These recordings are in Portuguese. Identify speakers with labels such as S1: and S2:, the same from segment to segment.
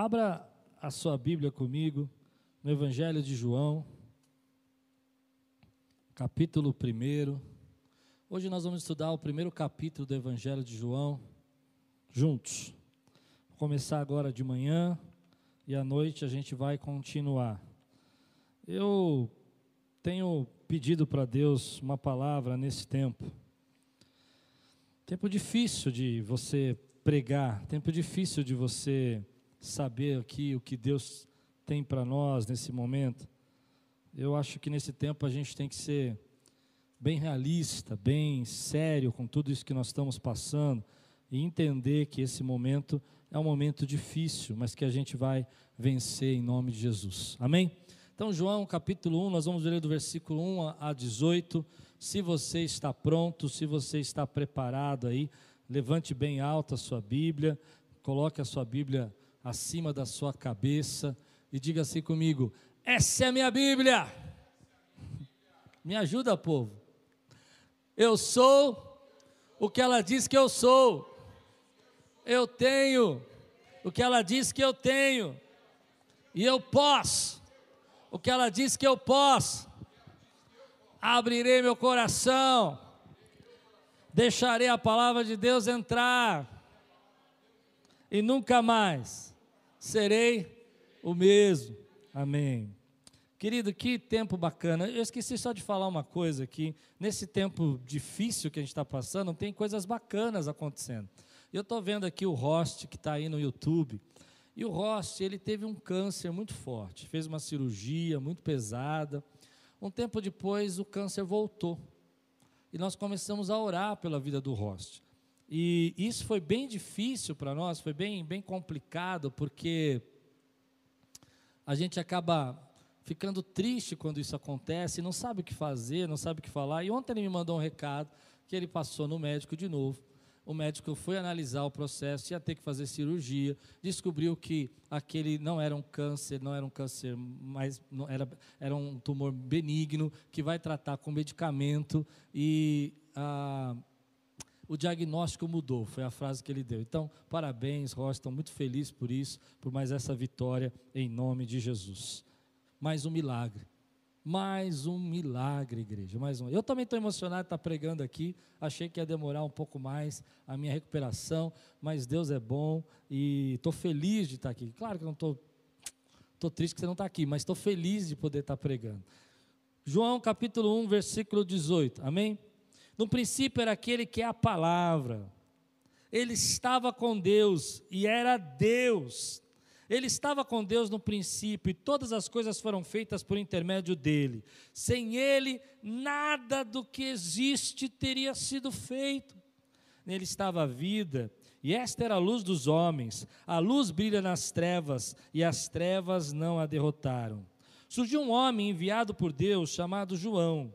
S1: Abra a sua Bíblia comigo no Evangelho de João, capítulo 1. Hoje nós vamos estudar o primeiro capítulo do Evangelho de João, juntos. Vou começar agora de manhã e à noite a gente vai continuar. Eu tenho pedido para Deus uma palavra nesse tempo. Tempo difícil de você pregar, tempo difícil de você saber aqui o que Deus tem para nós nesse momento. Eu acho que nesse tempo a gente tem que ser bem realista, bem sério com tudo isso que nós estamos passando e entender que esse momento é um momento difícil, mas que a gente vai vencer em nome de Jesus. Amém? Então, João capítulo 1, nós vamos ler do versículo 1 a 18. Se você está pronto, se você está preparado aí, levante bem alta a sua Bíblia, coloque a sua Bíblia acima da sua cabeça e diga assim comigo: Essa é a minha Bíblia. Me ajuda, povo. Eu sou o que ela diz que eu sou. Eu tenho o que ela diz que eu tenho. E eu posso o que ela diz que eu posso. Abrirei meu coração. Deixarei a palavra de Deus entrar. E nunca mais serei o mesmo. Amém. Querido, que tempo bacana. Eu esqueci só de falar uma coisa aqui. Nesse tempo difícil que a gente está passando, tem coisas bacanas acontecendo. Eu estou vendo aqui o Rost que está aí no YouTube. E o Rost, ele teve um câncer muito forte. Fez uma cirurgia muito pesada. Um tempo depois, o câncer voltou. E nós começamos a orar pela vida do Rost. E isso foi bem difícil para nós, foi bem, bem complicado, porque a gente acaba ficando triste quando isso acontece, não sabe o que fazer, não sabe o que falar. E ontem ele me mandou um recado que ele passou no médico de novo. O médico foi analisar o processo, ia ter que fazer cirurgia, descobriu que aquele não era um câncer, não era um câncer, mas era, era um tumor benigno, que vai tratar com medicamento. E ah, o diagnóstico mudou, foi a frase que ele deu. Então, parabéns, Rocha, estou muito feliz por isso, por mais essa vitória em nome de Jesus. Mais um milagre. Mais um milagre, igreja. Mais um. Eu também estou emocionado de estar pregando aqui. Achei que ia demorar um pouco mais a minha recuperação, mas Deus é bom e estou feliz de estar aqui. Claro que não estou Estou triste que você não está aqui, mas estou feliz de poder estar pregando. João capítulo 1, versículo 18. Amém? No princípio era aquele que é a palavra. Ele estava com Deus e era Deus. Ele estava com Deus no princípio e todas as coisas foram feitas por intermédio dele. Sem ele, nada do que existe teria sido feito. Nele estava a vida, e esta era a luz dos homens. A luz brilha nas trevas, e as trevas não a derrotaram. Surgiu um homem enviado por Deus chamado João.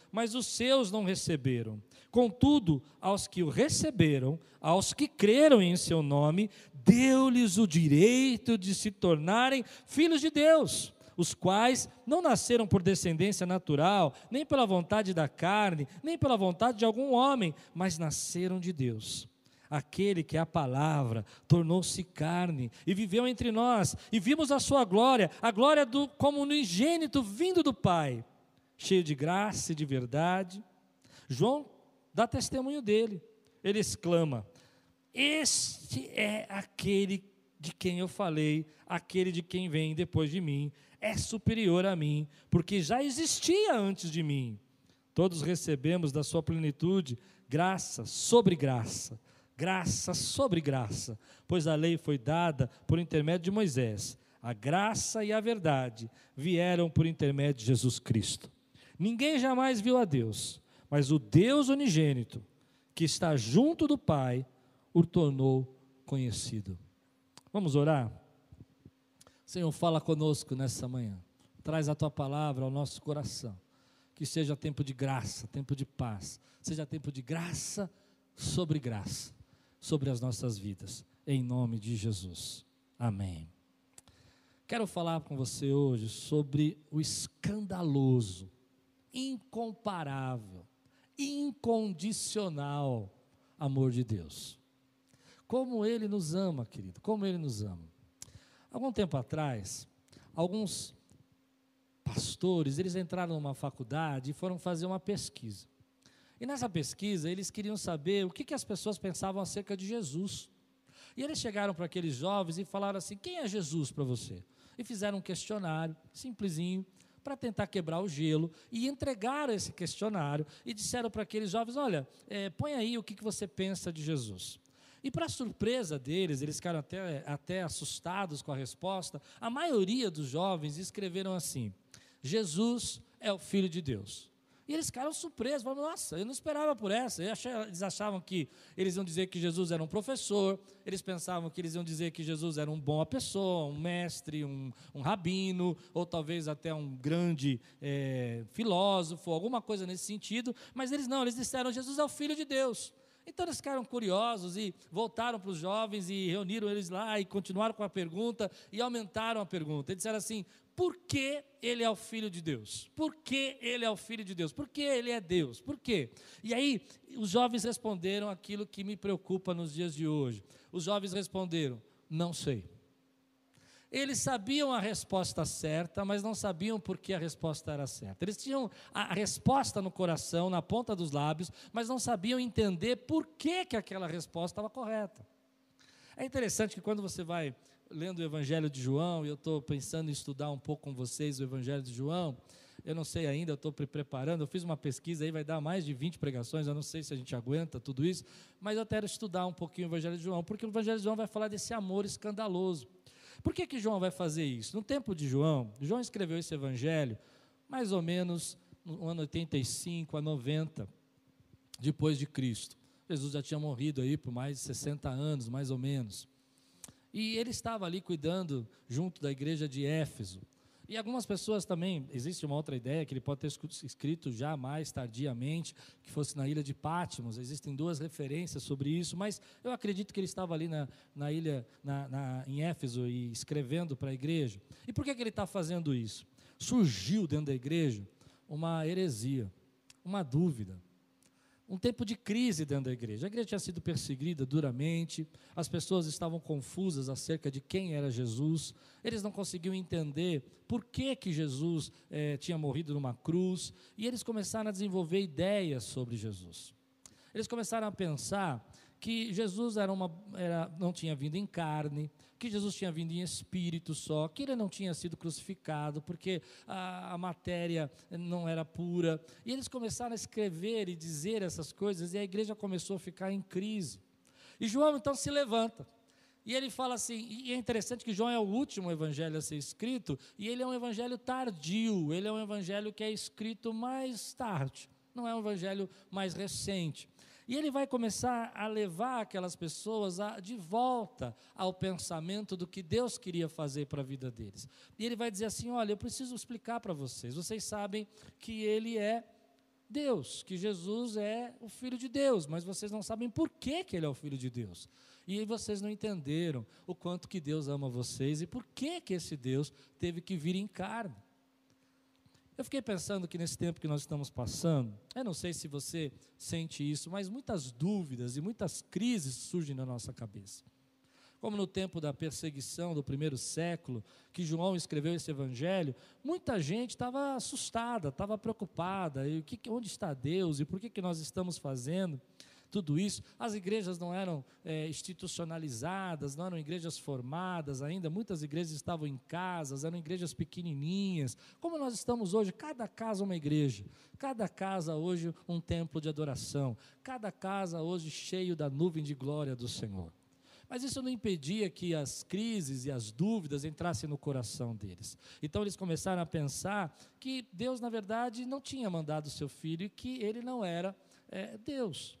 S1: mas os seus não receberam. Contudo, aos que o receberam, aos que creram em seu nome, deu-lhes o direito de se tornarem filhos de Deus, os quais não nasceram por descendência natural, nem pela vontade da carne, nem pela vontade de algum homem, mas nasceram de Deus. Aquele que é a palavra tornou-se carne e viveu entre nós, e vimos a sua glória, a glória do como unigênito vindo do Pai, cheio de graça e de verdade. João dá testemunho dele. Ele exclama: Este é aquele de quem eu falei, aquele de quem vem depois de mim, é superior a mim, porque já existia antes de mim. Todos recebemos da sua plenitude graça sobre graça, graça sobre graça, pois a lei foi dada por intermédio de Moisés. A graça e a verdade vieram por intermédio de Jesus Cristo. Ninguém jamais viu a Deus mas o Deus unigênito, que está junto do Pai, o tornou conhecido. Vamos orar? Senhor, fala conosco nessa manhã. traz a tua palavra ao nosso coração. Que seja tempo de graça, tempo de paz, seja tempo de graça sobre graça, sobre as nossas vidas, em nome de Jesus. Amém. Quero falar com você hoje sobre o escandaloso, incomparável, incondicional amor de Deus. Como Ele nos ama, querido, como Ele nos ama. Algum tempo atrás, alguns pastores, eles entraram numa faculdade e foram fazer uma pesquisa. E nessa pesquisa, eles queriam saber o que, que as pessoas pensavam acerca de Jesus. E eles chegaram para aqueles jovens e falaram assim: quem é Jesus para você? E fizeram um questionário, simplesinho, para tentar quebrar o gelo, e entregaram esse questionário e disseram para aqueles jovens: olha, é, põe aí o que, que você pensa de Jesus. E para surpresa deles, eles ficaram até, até assustados com a resposta, a maioria dos jovens escreveram assim: Jesus é o Filho de Deus. E eles ficaram surpresos, falaram, nossa, eu não esperava por essa. Eles achavam que eles iam dizer que Jesus era um professor, eles pensavam que eles iam dizer que Jesus era um bom pessoa, um mestre, um, um rabino, ou talvez até um grande é, filósofo, alguma coisa nesse sentido, mas eles não, eles disseram, Jesus é o Filho de Deus. Então eles ficaram curiosos e voltaram para os jovens e reuniram eles lá e continuaram com a pergunta e aumentaram a pergunta. Eles disseram assim: por que ele é o filho de Deus? Por que ele é o filho de Deus? Por que ele é Deus? Por quê? E aí os jovens responderam aquilo que me preocupa nos dias de hoje. Os jovens responderam: não sei. Eles sabiam a resposta certa, mas não sabiam por que a resposta era certa. Eles tinham a resposta no coração, na ponta dos lábios, mas não sabiam entender por que, que aquela resposta estava correta. É interessante que quando você vai lendo o Evangelho de João, e eu estou pensando em estudar um pouco com vocês o Evangelho de João, eu não sei ainda, eu estou preparando, eu fiz uma pesquisa aí, vai dar mais de 20 pregações, eu não sei se a gente aguenta tudo isso, mas eu quero estudar um pouquinho o Evangelho de João, porque o Evangelho de João vai falar desse amor escandaloso. Por que, que João vai fazer isso? No tempo de João, João escreveu esse evangelho mais ou menos no ano 85 a 90 depois de Cristo. Jesus já tinha morrido aí por mais de 60 anos, mais ou menos. E ele estava ali cuidando junto da igreja de Éfeso. E algumas pessoas também, existe uma outra ideia que ele pode ter escrito já mais tardiamente, que fosse na ilha de Pátimos. Existem duas referências sobre isso, mas eu acredito que ele estava ali na, na ilha, na, na, em Éfeso, e escrevendo para a igreja. E por que, que ele está fazendo isso? Surgiu dentro da igreja uma heresia, uma dúvida um tempo de crise dentro da igreja. A igreja tinha sido perseguida duramente, as pessoas estavam confusas acerca de quem era Jesus, eles não conseguiam entender por que, que Jesus eh, tinha morrido numa cruz, e eles começaram a desenvolver ideias sobre Jesus. Eles começaram a pensar que Jesus era uma, era, não tinha vindo em carne, que Jesus tinha vindo em espírito só, que ele não tinha sido crucificado, porque a, a, matéria não era pura. E eles começaram a escrever e dizer essas coisas, e a igreja começou a ficar em crise. E João então se levanta. E ele fala assim, e é interessante que João é o último evangelho a ser escrito, e ele é um evangelho tardio, ele é um evangelho que é escrito mais tarde, não é um evangelho mais recente. E ele vai começar a levar aquelas pessoas a, de volta ao pensamento do que Deus queria fazer para a vida deles. E ele vai dizer assim: Olha, eu preciso explicar para vocês. Vocês sabem que ele é Deus, que Jesus é o Filho de Deus, mas vocês não sabem por que, que ele é o Filho de Deus. E vocês não entenderam o quanto que Deus ama vocês e por que, que esse Deus teve que vir em carne. Eu fiquei pensando que nesse tempo que nós estamos passando, eu não sei se você sente isso, mas muitas dúvidas e muitas crises surgem na nossa cabeça. Como no tempo da perseguição do primeiro século, que João escreveu esse evangelho, muita gente estava assustada, estava preocupada, e o que, onde está Deus e por que, que nós estamos fazendo? Tudo isso. As igrejas não eram é, institucionalizadas, não eram igrejas formadas ainda, muitas igrejas estavam em casas, eram igrejas pequenininhas. Como nós estamos hoje, cada casa uma igreja, cada casa hoje um templo de adoração, cada casa hoje cheio da nuvem de glória do Senhor. Mas isso não impedia que as crises e as dúvidas entrassem no coração deles. Então eles começaram a pensar que Deus, na verdade, não tinha mandado seu filho e que ele não era é, Deus.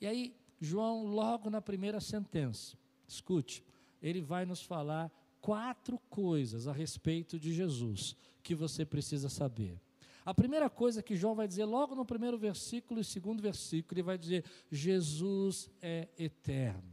S1: E aí, João, logo na primeira sentença, escute, ele vai nos falar quatro coisas a respeito de Jesus que você precisa saber. A primeira coisa que João vai dizer logo no primeiro versículo e segundo versículo, ele vai dizer: Jesus é eterno.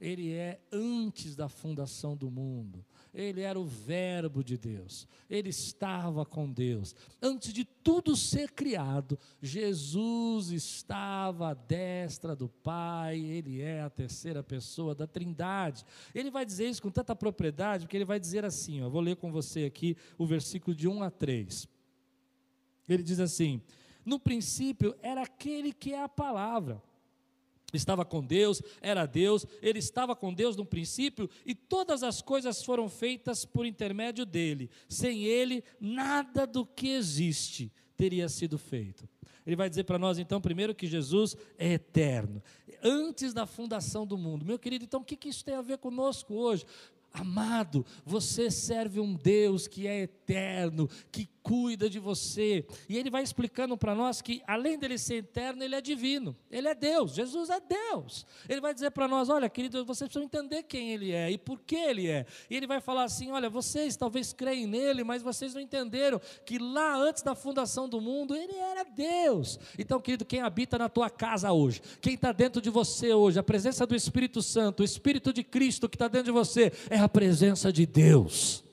S1: Ele é antes da fundação do mundo. Ele era o Verbo de Deus. Ele estava com Deus. Antes de tudo ser criado, Jesus estava à destra do Pai. Ele é a terceira pessoa da Trindade. Ele vai dizer isso com tanta propriedade, porque ele vai dizer assim: ó, vou ler com você aqui o versículo de 1 a 3. Ele diz assim: No princípio era aquele que é a palavra estava com Deus, era Deus, ele estava com Deus no princípio e todas as coisas foram feitas por intermédio dele. Sem ele, nada do que existe teria sido feito. Ele vai dizer para nós então, primeiro, que Jesus é eterno, antes da fundação do mundo. Meu querido, então o que, isso tem a ver conosco hoje? Amado, você serve um Deus que é eterno, que cuida de você. E ele vai explicando para nós que, além dele ser eterno, ele é divino. Ele é Deus. Jesus é Deus. Ele vai dizer para nós: olha, querido, vocês precisam entender quem ele é e por que ele é. E ele vai falar assim: olha, vocês talvez creem nele, mas vocês não entenderam que lá antes da fundação do mundo, ele era Deus. Então, querido, quem habita na tua casa hoje, quem está dentro de você hoje, a presença do Espírito Santo, o Espírito de Cristo que está dentro de você, é a presença de Deus.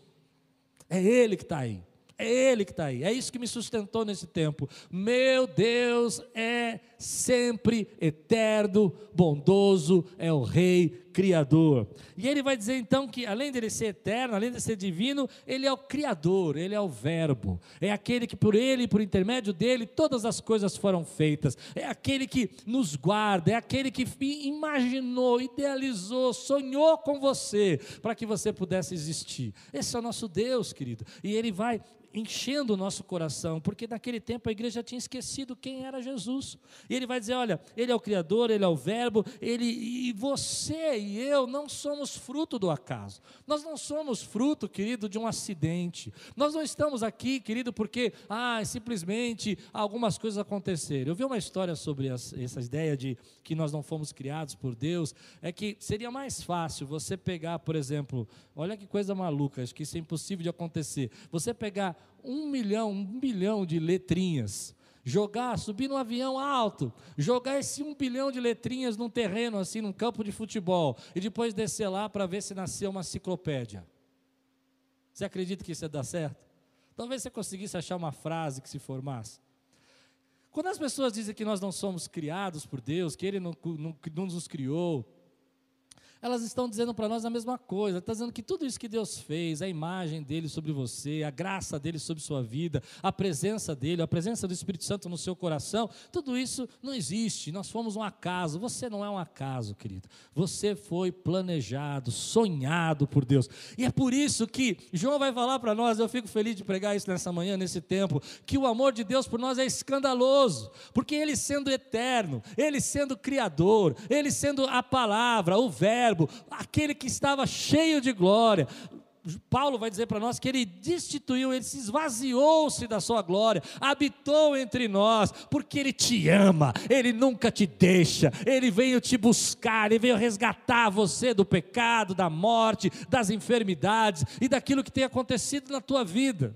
S1: É Ele que está aí. É Ele que está aí. É isso que me sustentou nesse tempo. Meu Deus é sempre eterno, bondoso, é o Rei Criador. E ele vai dizer então que, além dele ser eterno, além de ser divino, ele é o Criador, ele é o Verbo. É aquele que, por ele, por intermédio dele, todas as coisas foram feitas. É aquele que nos guarda, é aquele que imaginou, idealizou, sonhou com você, para que você pudesse existir. Esse é o nosso Deus, querido. E ele vai enchendo o nosso coração, porque naquele tempo a igreja tinha esquecido quem era Jesus. E ele vai dizer: olha, ele é o Criador, ele é o Verbo, ele e você e eu não somos fruto do acaso. Nós não somos fruto, querido, de um acidente. Nós não estamos aqui, querido, porque ah, simplesmente algumas coisas aconteceram. Eu vi uma história sobre essa ideia de que nós não fomos criados por Deus, é que seria mais fácil você pegar, por exemplo, olha que coisa maluca, acho que isso é impossível de acontecer. Você pegar um milhão, um bilhão de letrinhas, jogar, subir num avião alto, jogar esse um bilhão de letrinhas num terreno assim, num campo de futebol, e depois descer lá para ver se nasceu uma enciclopédia. Você acredita que isso ia dar certo? Talvez você conseguisse achar uma frase que se formasse. Quando as pessoas dizem que nós não somos criados por Deus, que Ele não, não, não nos criou, elas estão dizendo para nós a mesma coisa. Está dizendo que tudo isso que Deus fez, a imagem dele sobre você, a graça dele sobre sua vida, a presença dele, a presença do Espírito Santo no seu coração, tudo isso não existe. Nós fomos um acaso. Você não é um acaso, querido. Você foi planejado, sonhado por Deus. E é por isso que João vai falar para nós. Eu fico feliz de pregar isso nessa manhã, nesse tempo, que o amor de Deus por nós é escandaloso, porque Ele sendo eterno, Ele sendo criador, Ele sendo a palavra, o verbo Verbo, aquele que estava cheio de glória. Paulo vai dizer para nós que ele destituiu, ele se esvaziou-se da sua glória, habitou entre nós, porque ele te ama, ele nunca te deixa, ele veio te buscar, ele veio resgatar você do pecado, da morte, das enfermidades e daquilo que tem acontecido na tua vida.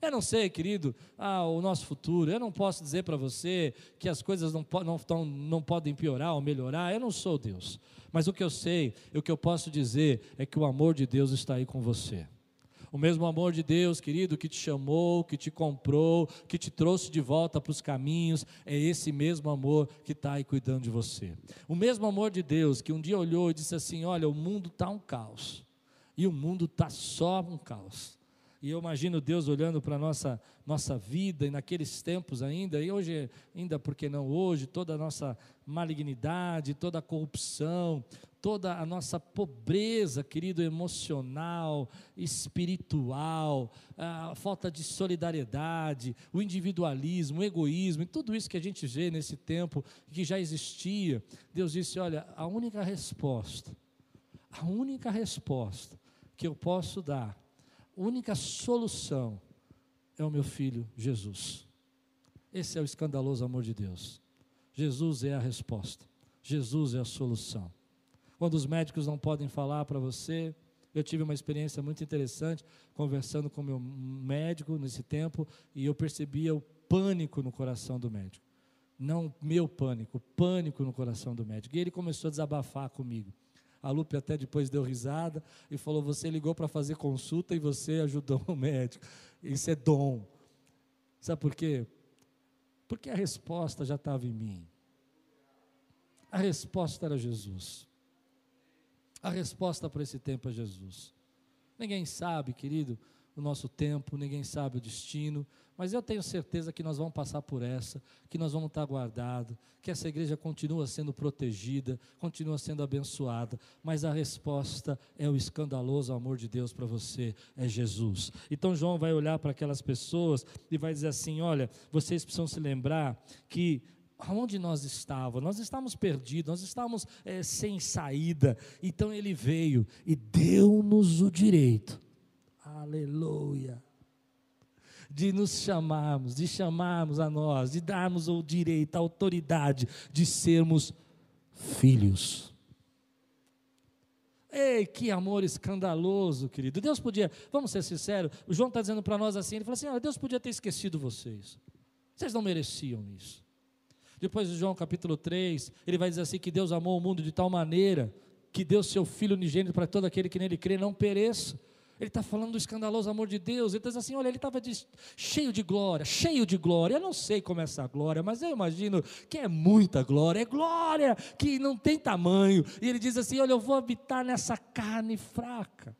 S1: Eu não sei, querido, ah, o nosso futuro. Eu não posso dizer para você que as coisas não, não, não podem piorar ou melhorar. Eu não sou Deus. Mas o que eu sei, o que eu posso dizer é que o amor de Deus está aí com você. O mesmo amor de Deus, querido, que te chamou, que te comprou, que te trouxe de volta para os caminhos, é esse mesmo amor que está aí cuidando de você. O mesmo amor de Deus que um dia olhou e disse assim: Olha, o mundo está um caos, e o mundo está só um caos. E eu imagino Deus olhando para a nossa, nossa vida e naqueles tempos ainda, e hoje, ainda porque não hoje, toda a nossa malignidade, toda a corrupção, toda a nossa pobreza, querido, emocional, espiritual, a falta de solidariedade, o individualismo, o egoísmo, e tudo isso que a gente vê nesse tempo, que já existia. Deus disse: olha, a única resposta, a única resposta que eu posso dar única solução é o meu filho Jesus. Esse é o escandaloso amor de Deus. Jesus é a resposta. Jesus é a solução. Quando os médicos não podem falar para você, Eu tive uma experiência muito interessante conversando com meu médico nesse tempo e eu percebia o pânico no coração do médico. Não meu pânico, pânico no coração do médico. E ele começou a desabafar comigo. A Lupe até depois deu risada e falou: Você ligou para fazer consulta e você ajudou o médico. Isso é dom. Sabe por quê? Porque a resposta já estava em mim. A resposta era Jesus. A resposta para esse tempo é Jesus. Ninguém sabe, querido, o nosso tempo, ninguém sabe o destino, mas eu tenho certeza que nós vamos passar por essa, que nós vamos estar guardados, que essa igreja continua sendo protegida, continua sendo abençoada, mas a resposta é o escandaloso amor de Deus para você, é Jesus. Então João vai olhar para aquelas pessoas e vai dizer assim: olha, vocês precisam se lembrar que aonde nós estávamos? Nós estávamos perdidos, nós estávamos é, sem saída. Então ele veio e deu-nos o direito. Aleluia de nos chamarmos, de chamarmos a nós, de darmos o direito, a autoridade de sermos filhos. Ei, que amor escandaloso, querido. Deus podia, vamos ser sinceros, o João está dizendo para nós assim: ele falou assim, olha, Deus podia ter esquecido vocês. Vocês não mereciam isso. Depois de João capítulo 3, ele vai dizer assim: que Deus amou o mundo de tal maneira que deu seu Filho unigênito para todo aquele que nele crê não pereça, ele está falando do escandaloso amor de Deus. Ele está assim: olha, ele estava cheio de glória, cheio de glória. Eu não sei como é essa glória, mas eu imagino que é muita glória, é glória que não tem tamanho. E ele diz assim: olha, eu vou habitar nessa carne fraca,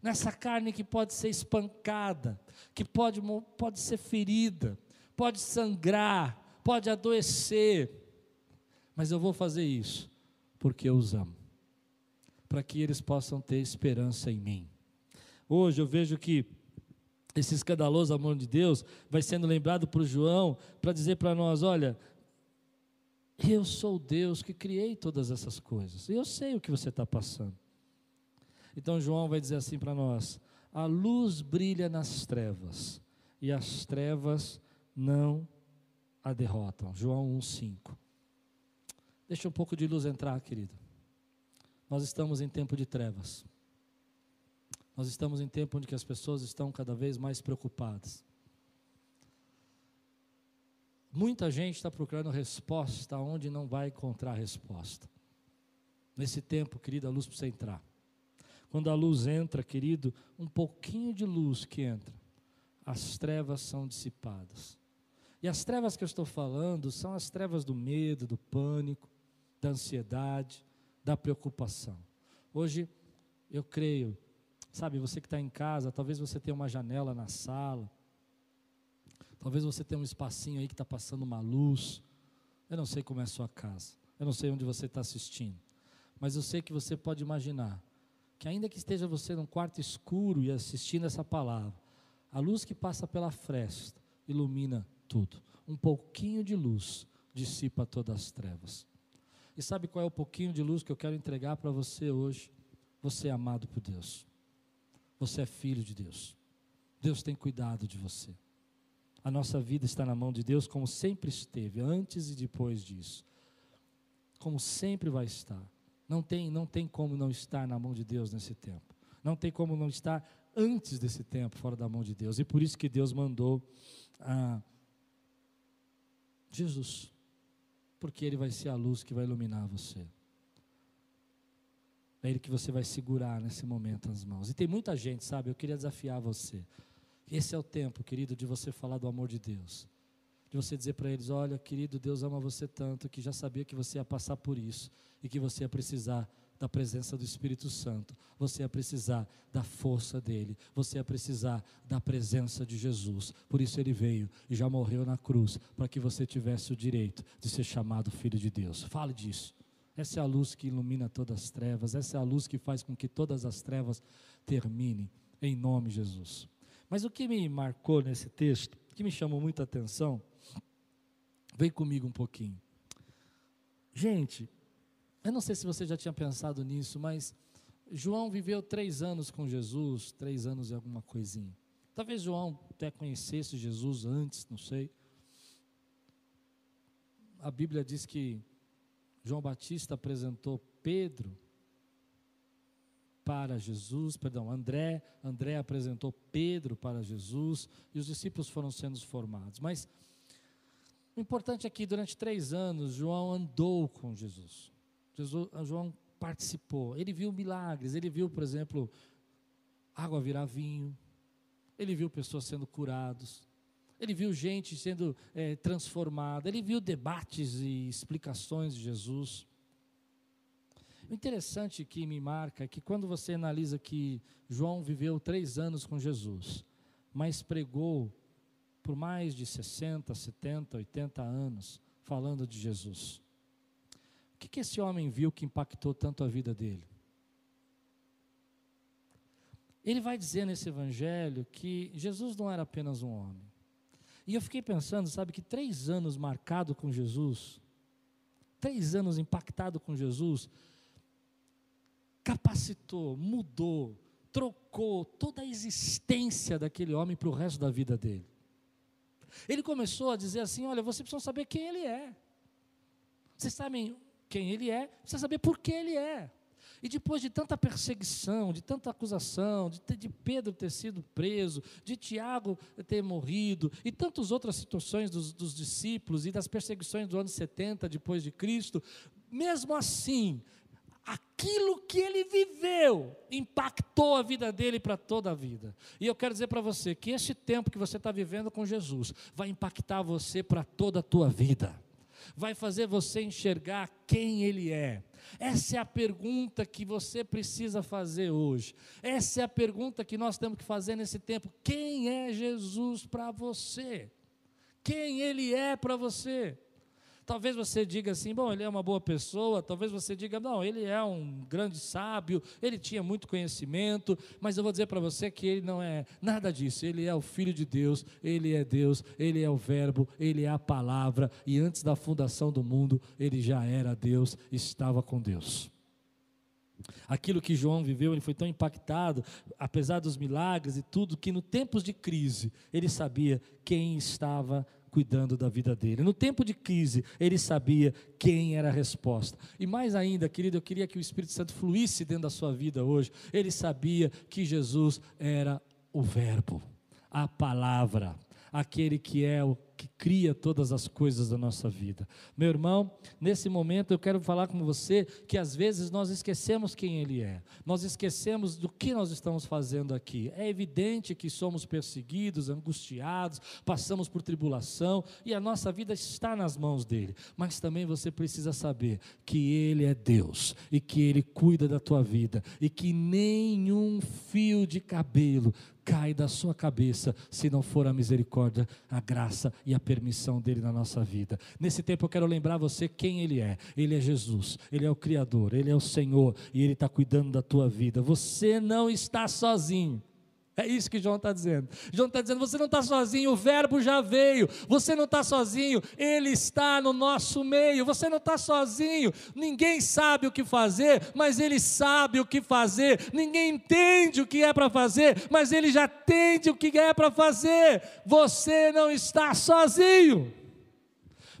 S1: nessa carne que pode ser espancada, que pode, pode ser ferida, pode sangrar, pode adoecer. Mas eu vou fazer isso porque eu os amo, para que eles possam ter esperança em mim. Hoje eu vejo que esse escandaloso amor de Deus vai sendo lembrado por João para dizer para nós: olha, eu sou Deus que criei todas essas coisas, eu sei o que você está passando. Então João vai dizer assim para nós: a luz brilha nas trevas, e as trevas não a derrotam. João 1,5. Deixa um pouco de luz entrar, querido. Nós estamos em tempo de trevas. Nós estamos em tempo onde as pessoas estão cada vez mais preocupadas. Muita gente está procurando resposta onde não vai encontrar resposta. Nesse tempo, querido, a luz precisa entrar. Quando a luz entra, querido, um pouquinho de luz que entra, as trevas são dissipadas. E as trevas que eu estou falando são as trevas do medo, do pânico, da ansiedade, da preocupação. Hoje, eu creio Sabe, você que está em casa, talvez você tenha uma janela na sala, talvez você tenha um espacinho aí que está passando uma luz. Eu não sei como é a sua casa, eu não sei onde você está assistindo, mas eu sei que você pode imaginar que, ainda que esteja você num quarto escuro e assistindo essa palavra, a luz que passa pela fresta ilumina tudo. Um pouquinho de luz dissipa todas as trevas. E sabe qual é o pouquinho de luz que eu quero entregar para você hoje? Você é amado por Deus. Você é filho de Deus. Deus tem cuidado de você. A nossa vida está na mão de Deus, como sempre esteve, antes e depois disso. Como sempre vai estar. Não tem, não tem como não estar na mão de Deus nesse tempo. Não tem como não estar antes desse tempo fora da mão de Deus. E por isso que Deus mandou ah, Jesus. Porque Ele vai ser a luz que vai iluminar você. É Ele que você vai segurar nesse momento nas mãos. E tem muita gente, sabe? Eu queria desafiar você. Esse é o tempo, querido, de você falar do amor de Deus. De você dizer para eles: Olha, querido, Deus ama você tanto que já sabia que você ia passar por isso e que você ia precisar da presença do Espírito Santo, você ia precisar da força dele, você ia precisar da presença de Jesus. Por isso ele veio e já morreu na cruz, para que você tivesse o direito de ser chamado filho de Deus. Fale disso. Essa é a luz que ilumina todas as trevas, essa é a luz que faz com que todas as trevas terminem, em nome de Jesus. Mas o que me marcou nesse texto, o que me chamou muita atenção, vem comigo um pouquinho. Gente, eu não sei se você já tinha pensado nisso, mas João viveu três anos com Jesus, três anos e alguma coisinha. Talvez João até conhecesse Jesus antes, não sei. A Bíblia diz que João Batista apresentou Pedro para Jesus, perdão, André, André apresentou Pedro para Jesus e os discípulos foram sendo formados. Mas o importante é que durante três anos João andou com Jesus. Jesus João participou, ele viu milagres, ele viu, por exemplo, água virar vinho, ele viu pessoas sendo curadas, ele viu gente sendo é, transformada, ele viu debates e explicações de Jesus. O interessante que me marca é que quando você analisa que João viveu três anos com Jesus, mas pregou por mais de 60, 70, 80 anos falando de Jesus. O que, que esse homem viu que impactou tanto a vida dele? Ele vai dizer nesse evangelho que Jesus não era apenas um homem. E eu fiquei pensando, sabe, que três anos marcado com Jesus, três anos impactado com Jesus, capacitou, mudou, trocou toda a existência daquele homem para o resto da vida dele. Ele começou a dizer assim: olha, vocês precisam saber quem ele é. Vocês sabem quem ele é, precisa saber por que ele é. E depois de tanta perseguição, de tanta acusação, de, de, Pedro ter sido preso, de Tiago ter morrido, e tantas outras situações dos, dos discípulos e das perseguições do ano 70 depois de Cristo, mesmo assim, aquilo que ele viveu impactou a vida dele para toda a vida. E eu quero dizer para você que este tempo que você está vivendo com Jesus vai impactar você para toda a tua vida. Vai fazer você enxergar quem ele é. Essa é a pergunta que você precisa fazer hoje. Essa é a pergunta que nós temos que fazer nesse tempo. Quem é Jesus para você? Quem ele é para você? Talvez você diga assim, bom, ele é uma boa pessoa, talvez você diga, não, ele é um grande sábio, ele tinha muito conhecimento, mas eu vou dizer para você que ele não é nada disso, ele é o Filho de Deus, ele é Deus, ele é o Verbo, ele é a palavra, e antes da fundação do mundo, ele já era Deus, estava com Deus. Aquilo que João viveu, ele foi tão impactado, apesar dos milagres e tudo, que no tempos de crise, ele sabia quem estava cuidando da vida dele. No tempo de crise, ele sabia quem era a resposta. E mais ainda, querido, eu queria que o Espírito Santo fluísse dentro da sua vida hoje. Ele sabia que Jesus era o Verbo, a palavra, aquele que é o que cria todas as coisas da nossa vida. Meu irmão, nesse momento eu quero falar com você que às vezes nós esquecemos quem Ele é, nós esquecemos do que nós estamos fazendo aqui. É evidente que somos perseguidos, angustiados, passamos por tribulação e a nossa vida está nas mãos dEle, mas também você precisa saber que Ele é Deus e que Ele cuida da tua vida e que nenhum fio de cabelo cai da sua cabeça se não for a misericórdia, a graça e a permissão dele na nossa vida. Nesse tempo eu quero lembrar você quem ele é. Ele é Jesus, ele é o Criador, ele é o Senhor e ele está cuidando da tua vida. Você não está sozinho. É isso que João está dizendo. João está dizendo: você não está sozinho, o Verbo já veio. Você não está sozinho, ele está no nosso meio. Você não está sozinho. Ninguém sabe o que fazer, mas ele sabe o que fazer. Ninguém entende o que é para fazer, mas ele já entende o que é para fazer. Você não está sozinho.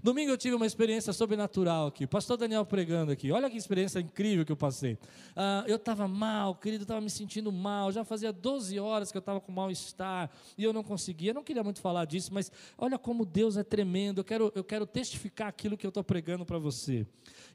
S1: Domingo eu tive uma experiência sobrenatural aqui. pastor Daniel pregando aqui. Olha que experiência incrível que eu passei. Ah, eu estava mal, querido, estava me sentindo mal. Já fazia 12 horas que eu estava com mal-estar e eu não conseguia. Eu não queria muito falar disso, mas olha como Deus é tremendo. Eu quero, eu quero testificar aquilo que eu estou pregando para você.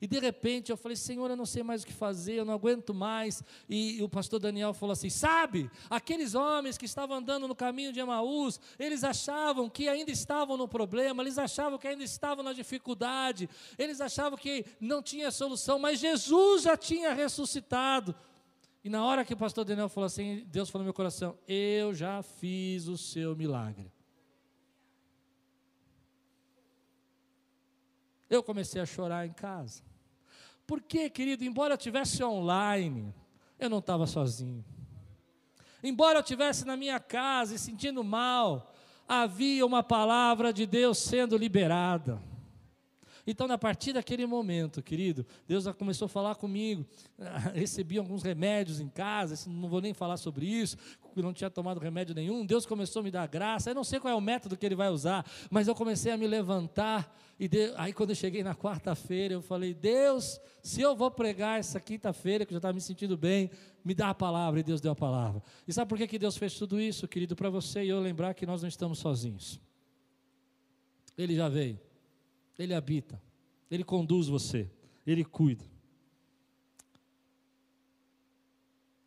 S1: E de repente eu falei, Senhor, eu não sei mais o que fazer, eu não aguento mais. E, e o pastor Daniel falou assim: Sabe, aqueles homens que estavam andando no caminho de Emaús, eles achavam que ainda estavam no problema, eles achavam que ainda estavam na dificuldade, eles achavam que não tinha solução, mas Jesus já tinha ressuscitado. E na hora que o pastor Daniel falou assim, Deus falou no meu coração: Eu já fiz o seu milagre. Eu comecei a chorar em casa. Porque, querido, embora eu tivesse online, eu não estava sozinho. Embora eu estivesse na minha casa e sentindo mal, havia uma palavra de Deus sendo liberada. Então, a partir daquele momento, querido, Deus já começou a falar comigo. Recebi alguns remédios em casa, não vou nem falar sobre isso, não tinha tomado remédio nenhum. Deus começou a me dar graça. Eu não sei qual é o método que Ele vai usar, mas eu comecei a me levantar. E de... aí, quando eu cheguei na quarta-feira, eu falei: Deus, se eu vou pregar essa quinta-feira, que eu já estava me sentindo bem, me dá a palavra. E Deus deu a palavra. E sabe por que, que Deus fez tudo isso, querido? Para você e eu lembrar que nós não estamos sozinhos. Ele já veio. Ele habita, Ele conduz você, Ele cuida.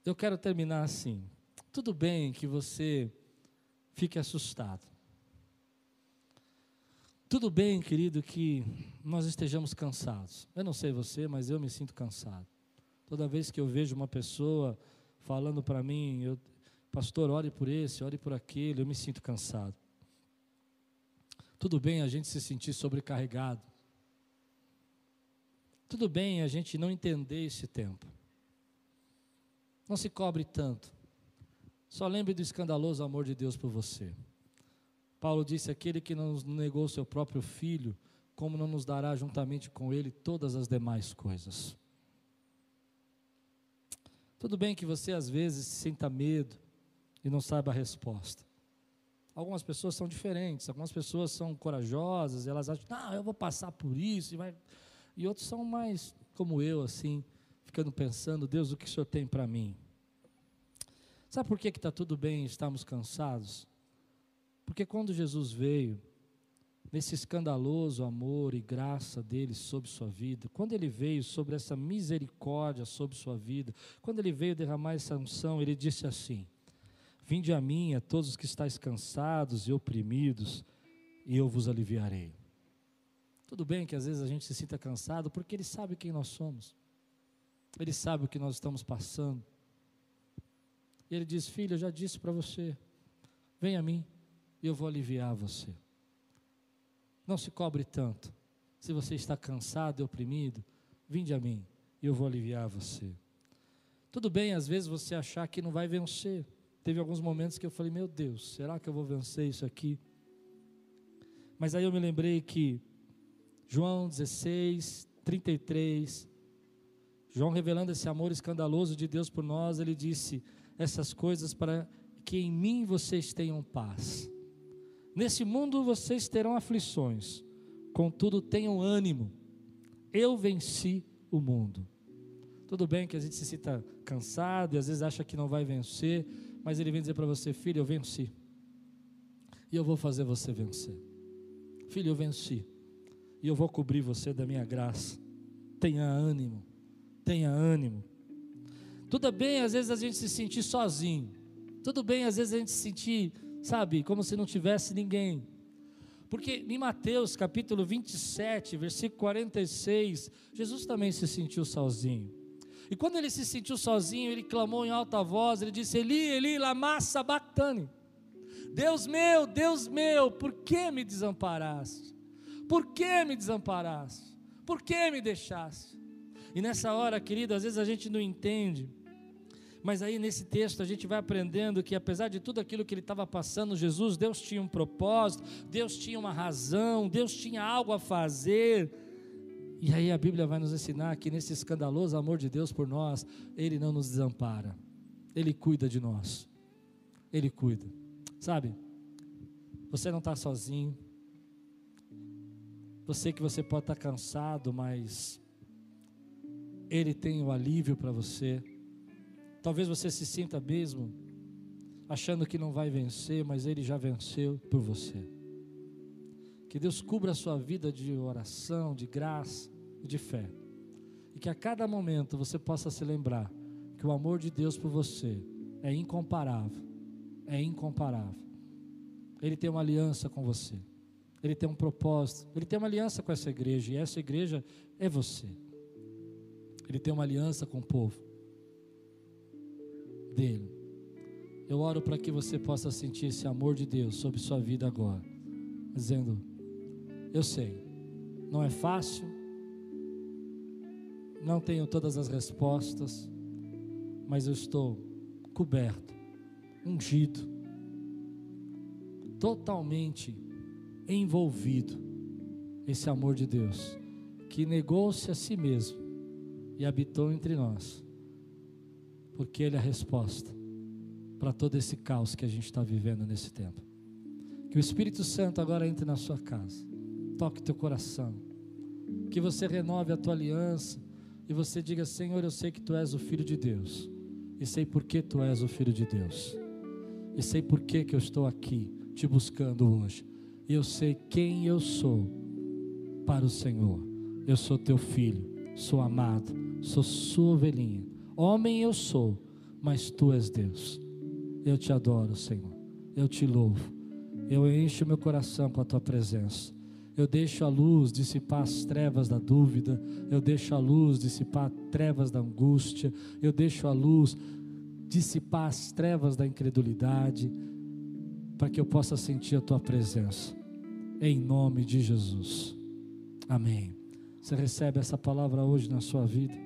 S1: Eu quero terminar assim. Tudo bem que você fique assustado. Tudo bem, querido, que nós estejamos cansados. Eu não sei você, mas eu me sinto cansado. Toda vez que eu vejo uma pessoa falando para mim, eu, pastor, ore por esse, ore por aquele, eu me sinto cansado. Tudo bem a gente se sentir sobrecarregado. Tudo bem a gente não entender esse tempo. Não se cobre tanto. Só lembre do escandaloso amor de Deus por você. Paulo disse: Aquele que não nos negou seu próprio filho, como não nos dará juntamente com ele todas as demais coisas? Tudo bem que você às vezes sinta medo e não saiba a resposta. Algumas pessoas são diferentes, algumas pessoas são corajosas, elas acham, ah, eu vou passar por isso, e, vai... e outros são mais como eu, assim, ficando pensando, Deus, o que o Senhor tem para mim? Sabe por que está tudo bem estamos cansados? Porque quando Jesus veio, nesse escandaloso amor e graça dele sobre sua vida, quando ele veio sobre essa misericórdia sobre sua vida, quando ele veio derramar essa unção, ele disse assim: Vinde a mim, a todos os que estáis cansados e oprimidos, e eu vos aliviarei. Tudo bem que às vezes a gente se sinta cansado, porque Ele sabe quem nós somos, Ele sabe o que nós estamos passando. E Ele diz: Filho, eu já disse para você, vem a mim, e eu vou aliviar você. Não se cobre tanto. Se você está cansado e oprimido, vinde a mim, e eu vou aliviar você. Tudo bem, às vezes você achar que não vai vencer. Teve alguns momentos que eu falei, meu Deus, será que eu vou vencer isso aqui? Mas aí eu me lembrei que João 16, 33, João revelando esse amor escandaloso de Deus por nós, ele disse essas coisas para que em mim vocês tenham paz. Nesse mundo vocês terão aflições, contudo tenham ânimo. Eu venci o mundo. Tudo bem que a gente se sinta cansado e às vezes acha que não vai vencer, mas ele vem dizer para você: Filho, eu venci. E eu vou fazer você vencer. Filho, eu venci. E eu vou cobrir você da minha graça. Tenha ânimo. Tenha ânimo. Tudo bem, às vezes a gente se sentir sozinho. Tudo bem, às vezes a gente se sentir, sabe, como se não tivesse ninguém. Porque em Mateus capítulo 27, versículo 46, Jesus também se sentiu sozinho. E quando ele se sentiu sozinho, ele clamou em alta voz, ele disse: Eli, Eli, lama sabachthani. Deus meu, Deus meu, por que me desamparaste? Por que me desamparaste? Por que me deixaste? E nessa hora, querido, às vezes a gente não entende. Mas aí nesse texto a gente vai aprendendo que apesar de tudo aquilo que ele estava passando, Jesus, Deus tinha um propósito, Deus tinha uma razão, Deus tinha algo a fazer. E aí a Bíblia vai nos ensinar que nesse escandaloso amor de Deus por nós, Ele não nos desampara, Ele cuida de nós, Ele cuida. Sabe, você não está sozinho, você que você pode estar tá cansado, mas Ele tem o alívio para você. Talvez você se sinta mesmo achando que não vai vencer, mas Ele já venceu por você. Que Deus cubra a sua vida de oração, de graça e de fé. E que a cada momento você possa se lembrar que o amor de Deus por você é incomparável. É incomparável. Ele tem uma aliança com você. Ele tem um propósito. Ele tem uma aliança com essa igreja. E essa igreja é você. Ele tem uma aliança com o povo dele. Eu oro para que você possa sentir esse amor de Deus sobre sua vida agora. Dizendo: eu sei, não é fácil, não tenho todas as respostas, mas eu estou coberto, ungido, totalmente envolvido esse amor de Deus que negou-se a si mesmo e habitou entre nós, porque Ele é a resposta para todo esse caos que a gente está vivendo nesse tempo. Que o Espírito Santo agora entre na sua casa, toque teu coração, que você renove a tua aliança e você diga: Senhor, eu sei que tu és o Filho de Deus, e sei por que tu és o Filho de Deus, e sei por que, que eu estou aqui te buscando hoje, e eu sei quem eu sou para o Senhor. Eu sou teu filho, sou amado, sou sua ovelhinha. Homem eu sou, mas tu és Deus. Eu te adoro, Senhor. Eu te louvo. Eu encho meu coração com a tua presença. Eu deixo a luz dissipar as trevas da dúvida. Eu deixo a luz dissipar as trevas da angústia. Eu deixo a luz dissipar as trevas da incredulidade. Para que eu possa sentir a tua presença. Em nome de Jesus. Amém. Você recebe essa palavra hoje na sua vida?